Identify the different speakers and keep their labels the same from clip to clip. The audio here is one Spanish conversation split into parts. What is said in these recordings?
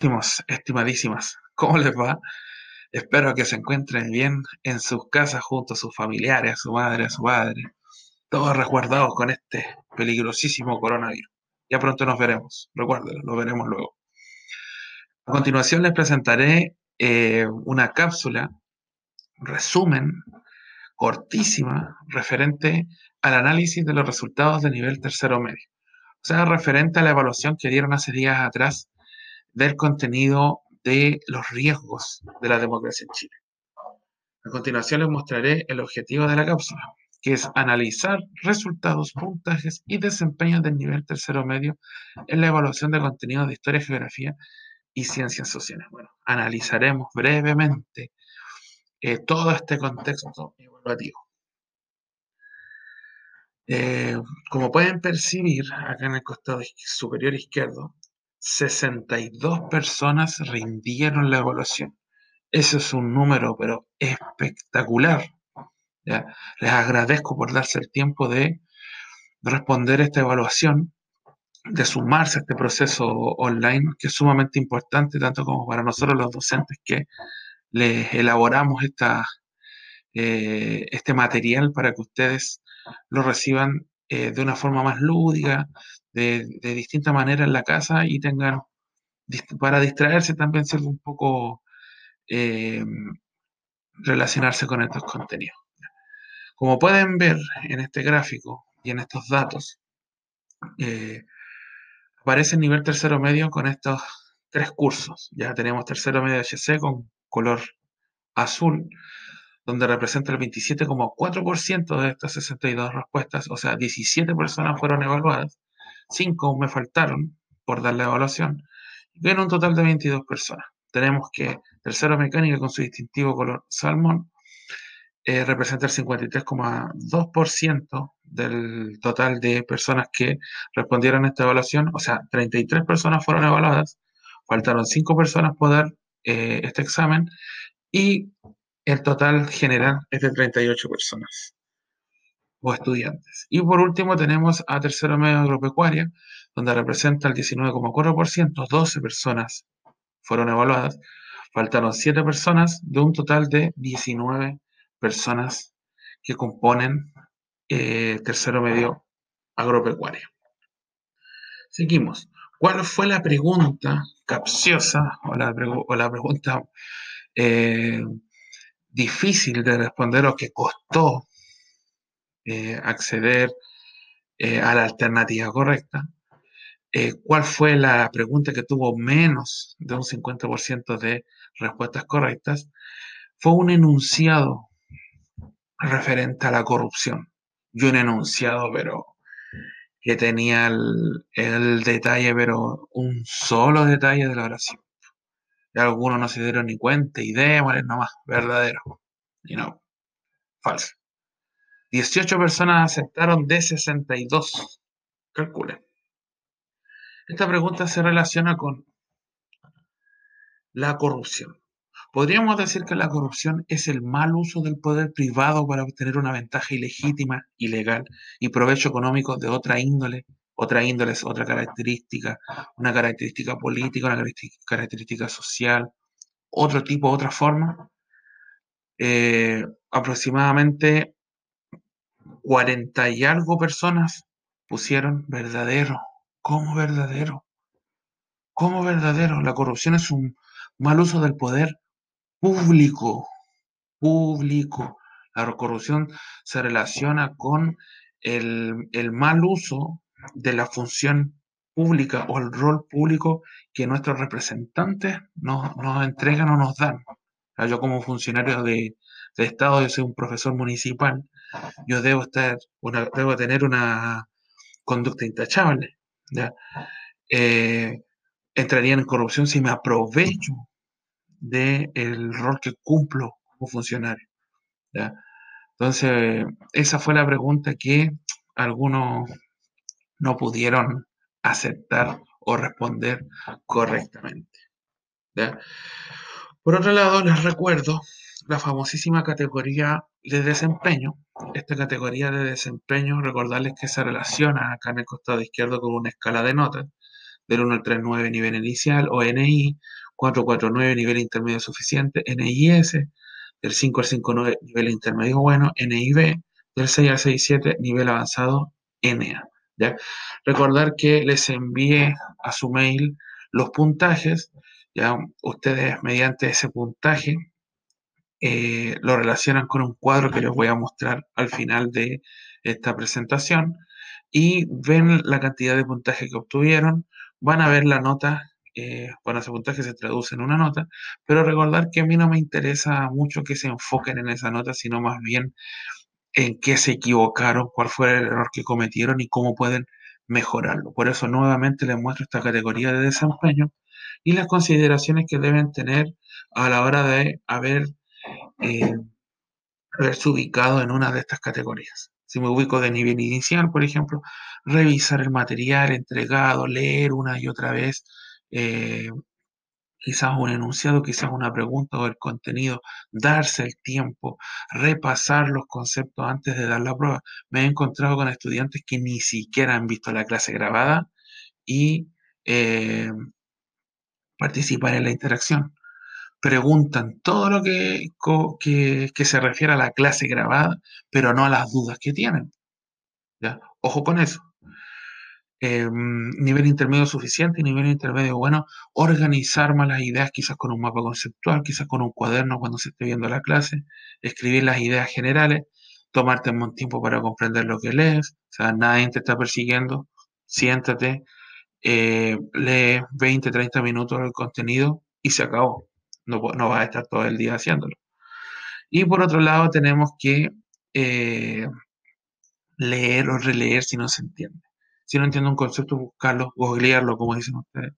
Speaker 1: Estimadísimos, estimadísimas, ¿cómo les va? Espero que se encuentren bien en sus casas junto a sus familiares, a su madre, a su padre, todos resguardados con este peligrosísimo coronavirus. Ya pronto nos veremos, recuérdenlo, lo veremos luego. A continuación les presentaré eh, una cápsula, resumen, cortísima, referente al análisis de los resultados de nivel tercero medio. O sea, referente a la evaluación que dieron hace días atrás del contenido de los riesgos de la democracia en Chile. A continuación les mostraré el objetivo de la cápsula, que es analizar resultados, puntajes y desempeños del nivel tercero medio en la evaluación de contenidos de historia, geografía y ciencias sociales. Bueno, analizaremos brevemente eh, todo este contexto evaluativo. Eh, como pueden percibir, acá en el costado superior izquierdo, 62 personas rindieron la evaluación. Eso es un número, pero espectacular. Les agradezco por darse el tiempo de responder esta evaluación, de sumarse a este proceso online, que es sumamente importante, tanto como para nosotros los docentes que les elaboramos esta, eh, este material para que ustedes lo reciban eh, de una forma más lúdica, de, de distinta manera en la casa y tengan, para distraerse también ser un poco eh, relacionarse con estos contenidos. Como pueden ver en este gráfico y en estos datos, eh, aparece el nivel tercero medio con estos tres cursos. Ya tenemos tercero medio HC con color azul, donde representa el 27,4% de estas 62 respuestas, o sea, 17 personas fueron evaluadas 5 me faltaron por dar la evaluación, en un total de 22 personas. Tenemos que tercero mecánica con su distintivo color salmón eh, representa el 53,2% del total de personas que respondieron a esta evaluación, o sea, 33 personas fueron evaluadas, faltaron 5 personas por dar eh, este examen y el total general es de 38 personas o estudiantes. Y por último tenemos a tercero medio agropecuaria, donde representa el 19,4%, 12 personas fueron evaluadas, faltaron 7 personas de un total de 19 personas que componen eh, tercero medio agropecuario. Seguimos. ¿Cuál fue la pregunta capciosa o la, pregunta eh, difícil de responder o que costó eh, acceder eh, a la alternativa correcta. Eh, ¿Cuál fue la pregunta que tuvo menos de un 50% de respuestas correctas? Fue un enunciado referente a la corrupción. Y un enunciado, pero que tenía el, detalle, pero un solo detalle de la oración. Y algunos no se dieron ni cuenta y démosle nomás, verdadero. Y no, falso. 18 personas aceptaron de 62. Calculen. Esta pregunta se relaciona con la corrupción. Podríamos decir que la corrupción es el mal uso del poder privado para obtener una ventaja ilegítima, ilegal y provecho económico de otra índole. Otra índole otra característica, una característica política, una característica social, otro tipo, otra forma. Eh, aproximadamente 40 y algo personas pusieron verdadero. ¿Cómo verdadero? ¿Cómo verdadero? La corrupción es un mal uso del poder público. Público. La corrupción se relaciona con el, mal uso de la función pública o el rol público que nuestros representantes nos, entregan o nos dan. yo como funcionario de, de Estado, yo soy un profesor municipal, yo debo estar, debo tener una conducta intachable. ¿ya? Eh, entraría en corrupción si me aprovecho del rol que cumplo como funcionario. Entonces, esa fue la pregunta que algunos no pudieron aceptar o responder correctamente. Por otro lado, les recuerdo la famosísima categoría de desempeño. Esta categoría de desempeño, recordarles que se relaciona acá en el costado izquierdo con una escala de notas, del 1 al 3, 9 nivel inicial o NI, 449 nivel intermedio suficiente, NIS, del 5 al 5, 9 nivel intermedio bueno, NIB, del 6 al 6, 7 nivel avanzado, NA. Recordar que les envié a su mail los puntajes, ya ustedes mediante ese puntaje eh, lo relacionan con un cuadro que les voy a mostrar al final de esta presentación y ven la cantidad de puntaje que obtuvieron, van a ver la nota, eh, bueno, ese puntaje se traduce en una nota, pero recordar que a mí no me interesa mucho que se enfoquen en esa nota, sino más bien en qué se equivocaron, cuál fue el error que cometieron y cómo pueden mejorarlo. Por eso nuevamente les muestro esta categoría de desempeño y las consideraciones que deben tener a la hora de haber, eh, haberse ubicado en una de estas categorías. Si me ubico de nivel inicial, por ejemplo, revisar el material entregado, leer una y otra vez eh, quizás un enunciado, quizás una pregunta o el contenido, darse el tiempo, repasar los conceptos antes de dar la prueba. Me he encontrado con estudiantes que ni siquiera han visto la clase grabada y eh, participan en la interacción. Preguntan todo lo que, que, se refiere a la clase grabada, pero no a las dudas que tienen. Ojo con eso. Em, nivel intermedio suficiente, nivel intermedio bueno, organizar más las ideas quizás con un mapa conceptual, quizás con un cuaderno cuando se esté viendo la clase, escribir las ideas generales, tomarte un tiempo para comprender lo que lees, o sea, nadie te está persiguiendo, siéntate, eh, lee 20, 30 minutos del contenido y se acabó, no, no vas a estar todo el día haciéndolo. Y por otro lado tenemos que eh, leer o releer si no se entiende si no entiendo un concepto, buscarlo, googlearlo, como dicen ustedes,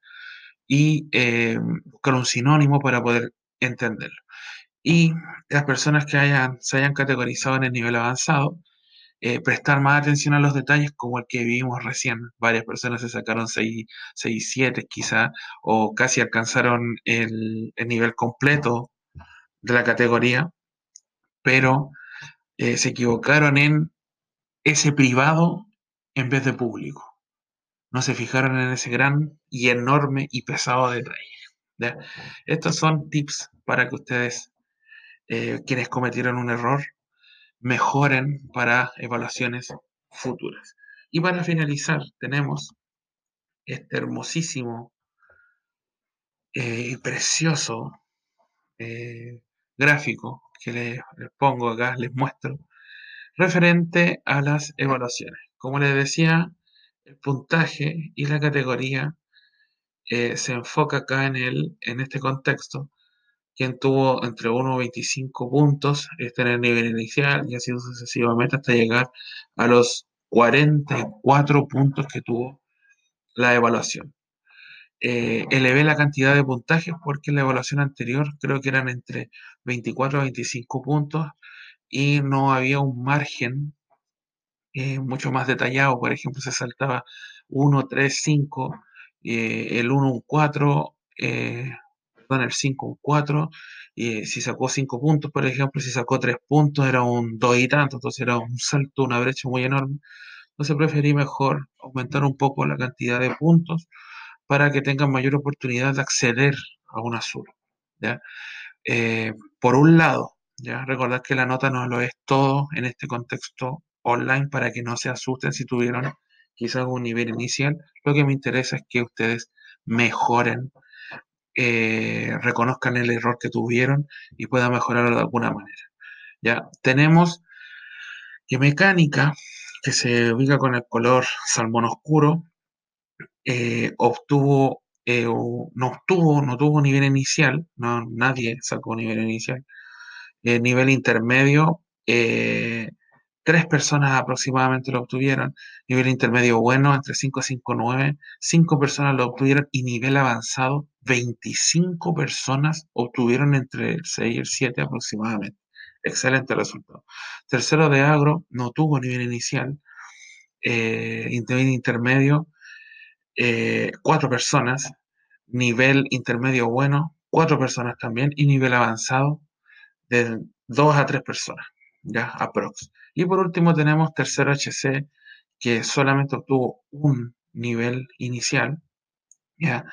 Speaker 1: y buscar un sinónimo para poder entenderlo. Y las personas que hayan, se hayan categorizado en el nivel avanzado, eh, prestar más atención a los detalles como el que vimos recién. Varias personas se sacaron 6, 6 7 quizá, o casi alcanzaron el, nivel completo de la categoría, pero eh, se equivocaron en ese privado en vez de público. No se fijaron en ese gran y enorme y pesado detalle. Estos son tips para que ustedes, eh, quienes cometieron un error, mejoren para evaluaciones futuras. Y para finalizar, tenemos este hermosísimo eh, y precioso eh, gráfico que les, pongo acá, les muestro, referente a las evaluaciones. Como les decía, el puntaje y la categoría eh, se enfoca acá en, el, en este contexto. Quien tuvo entre 1 y 25 puntos está en el nivel inicial y así sucesivamente hasta llegar a los 44 puntos que tuvo la evaluación. Eh, elevé la cantidad de puntajes porque en la evaluación anterior creo que eran entre 24 a 25 puntos y no había un margen eh, mucho más detallado. Por ejemplo, se saltaba 1, 3, 5, el 1, un 4, eh, perdón, el 5, un 4. Y si sacó 5 puntos, por ejemplo, si sacó 3 puntos, era un 2 y tanto. Entonces era un salto, una brecha muy enorme. Entonces preferí mejor aumentar un poco la cantidad de puntos para que tengan mayor oportunidad de acceder a un azul. ¿ya? Eh, por un lado, ya recordad que la nota no lo es todo en este contexto online para que no se asusten si tuvieron quizás un nivel inicial. Lo que me interesa es que ustedes mejoren, eh, reconozcan el error que tuvieron y puedan mejorarlo de alguna manera. Ya tenemos que mecánica, que se ubica con el color salmón oscuro, eh, obtuvo, eh, no obtuvo, no tuvo nivel inicial, nadie sacó nivel inicial. nivel intermedio, Tres personas aproximadamente lo obtuvieron. Nivel intermedio bueno, entre 5 y 5, 9. Cinco personas lo obtuvieron. Y nivel avanzado, 25 personas obtuvieron entre el 6 y el 7 aproximadamente. Excelente resultado. Tercero de agro, no tuvo nivel inicial. Eh, nivel intermedio, eh, cuatro personas. Nivel intermedio bueno, cuatro personas también. Y nivel avanzado, de dos a tres personas. Ya, aprox. Y por último tenemos tercero HC, que solamente obtuvo un nivel inicial, ¿ya?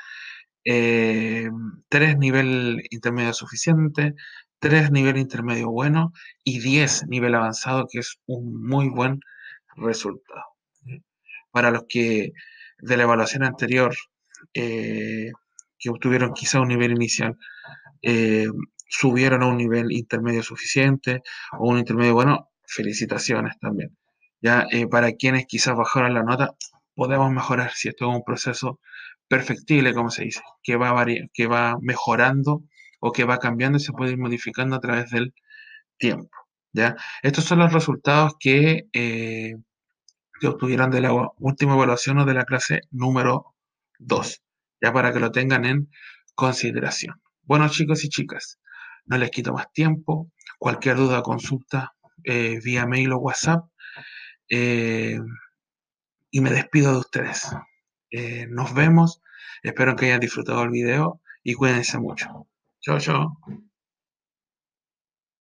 Speaker 1: Eh, tres nivel intermedio suficiente, tres nivel intermedio bueno y 10 nivel avanzado, que es un muy buen resultado. Para los que de la evaluación anterior eh, que obtuvieron quizá un nivel inicial eh, subieron a un nivel intermedio suficiente o un intermedio bueno, felicitaciones también. Ya para quienes quizás bajaron la nota, podemos mejorar si esto es un proceso perfectible, como se dice, que va, que va mejorando o que va cambiando y se puede ir modificando a través del tiempo. ¿ya? Estos son los resultados que, eh, que obtuvieron de la última evaluación o de la clase número 2, ya para que lo tengan en consideración. Bueno, chicos y chicas, no les quito más tiempo. Cualquier duda o consulta eh, vía mail o WhatsApp. Eh, y me despido de ustedes. Eh, nos vemos. Espero que hayan disfrutado el video y cuídense mucho. Chao, chao.